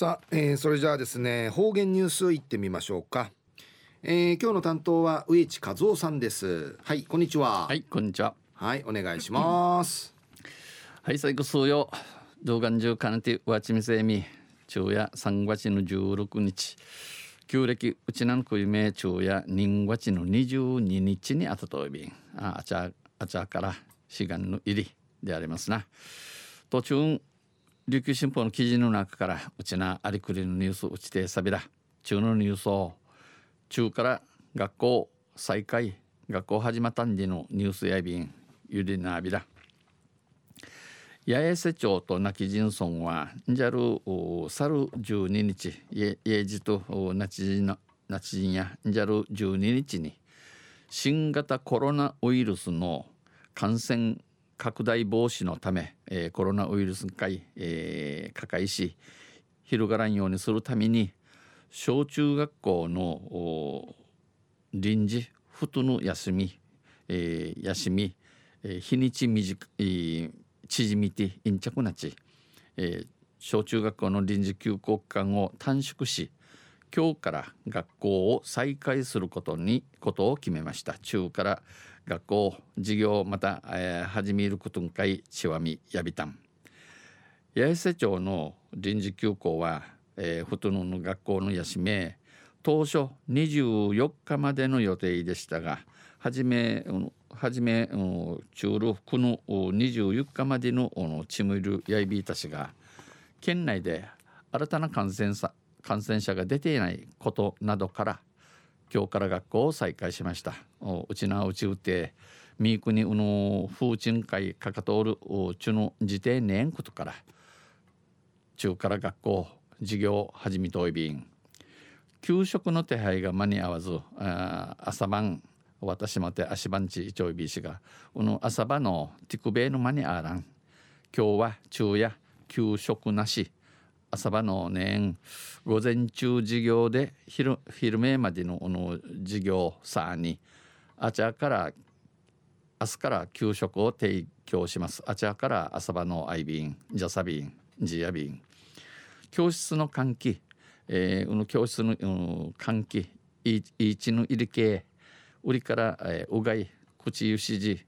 さあ、えー、それじゃあですね方言ニュースいってみましょうか、えー、今日の担当は植地和夫さんです。はいこんにちは。はいこんにちは。はいお願いします。はい最後数曜動画中かなてわちみせみ昼夜3月の16日。旧暦うちなんくいめ昼夜人月の22日にあたといびんああちゃあちゃから志願の入りでありますな。途中琉球新報の記事の中からうちなありくりのニュースうちてさびら中のニュースを。中から学校再開学校始まったんでのニュースやびんゆりなびら八重瀬町と亡き人村はんじゃる去る12日家路と那智人の那智人やじゃる12日に新型コロナウイルスの感染拡大防止のため、えー、コロナウイルス会、えー、抱えし広がらんようにするために小中学校の臨時ふとの休み、えー、休み、えー、日にち短い縮みて陰着なち、えー、小中学校の臨時休校期間を短縮し今日から学校を再開することにことを決めました。中から学校授業また、えー、始めることんかいちわみやびたん八重瀬町の臨時休校は、えー、ほとんどの学校の休め当初24日までの予定でしたがはじめはじめ中路この24日までのチムイルヤイビーたちが県内で新たな感染者感染者が出ていないことなどから今日から学校を再開しました。うちなうちうてみーくにうの風鎮会かかとおるちゅの時点年ことから中から学校授業始めといびん。給食の手配が間に合わず朝晩私まて足番地ちょいびしがこの朝晩のティクベの間にあらん。今日は昼夜給食なし。朝晩の年午前中授業で昼昼前までのの授業さにあちらから明日から給食を提供します。あちらから朝晩の相便ジャサ便ジア便。教室の換気、えー、教室の、うん、換気いいちの入り系売りから、えー、うがい口ゆしじ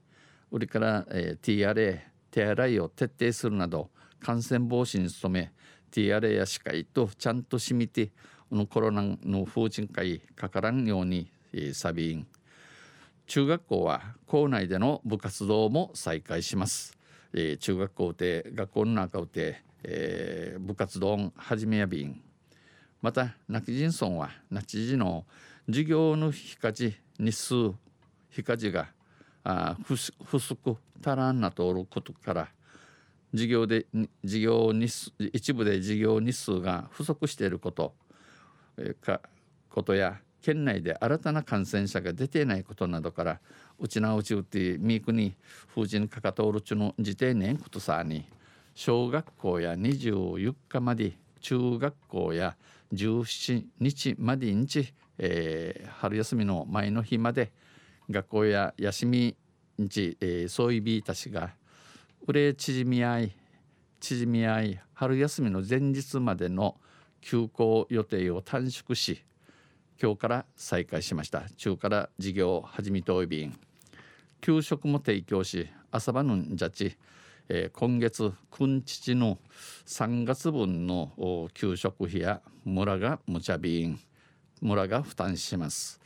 売りから、えー、TRA 手洗いを徹底するなど感染防止に努めティアレや歯科とちゃんとしみてこのコロナの風鎮会かからんように、えー、サビン。中学校は校内での部活動も再開します、えー、中学校で学校の中で、えー、部活動始めやびん。また泣き人村は那智寺の授業の日課日数日課があ不不足足らんなとおることから事業で事業日一部で事業日数が不足していることかことや県内で新たな感染者が出ていないことなどからうちなうちうってみーくに風神かかとおるちの時点年ことさに小学校や24日まで中学校や17日まで日、えー、春休みの前の日まで学校や休み日、えー、そういうビーたちが売れ縮み合い縮み合い春休みの前日までの休校予定を短縮し今日から再開しました。中から事業を始めておいびん。給食も提供し朝晩のんじゃち、えー、今月くんちちの3月分の給食費や村が無茶便村が負担します。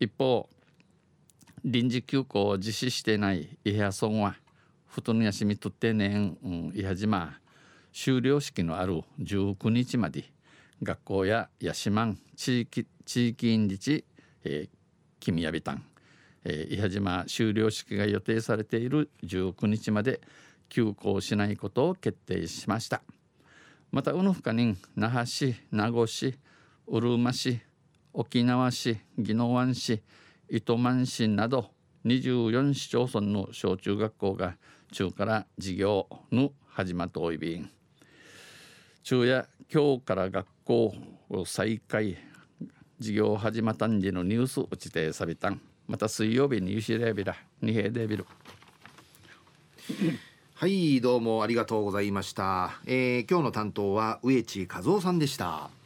一方臨時休校を実施していない伊平村はふとの休みとってねん、うん、いはじま終了式のある19日まで学校ややしまん地域地域員日、えー、君やびたん、えー、伊波島終了式が予定されている19日まで休校しないことを決定しました。またうぬふかに那覇市名護市うるま市沖縄市宜野湾市糸満市など24市町村の小中学校が中から授業の始まっておいびん。中や今日から学校再開授業始まったんじのニュース落ちてさびたん。また水曜日にユシレビラ二平デビルはいどうもありがとうございました、えー、今日の担当は植地和夫さんでした。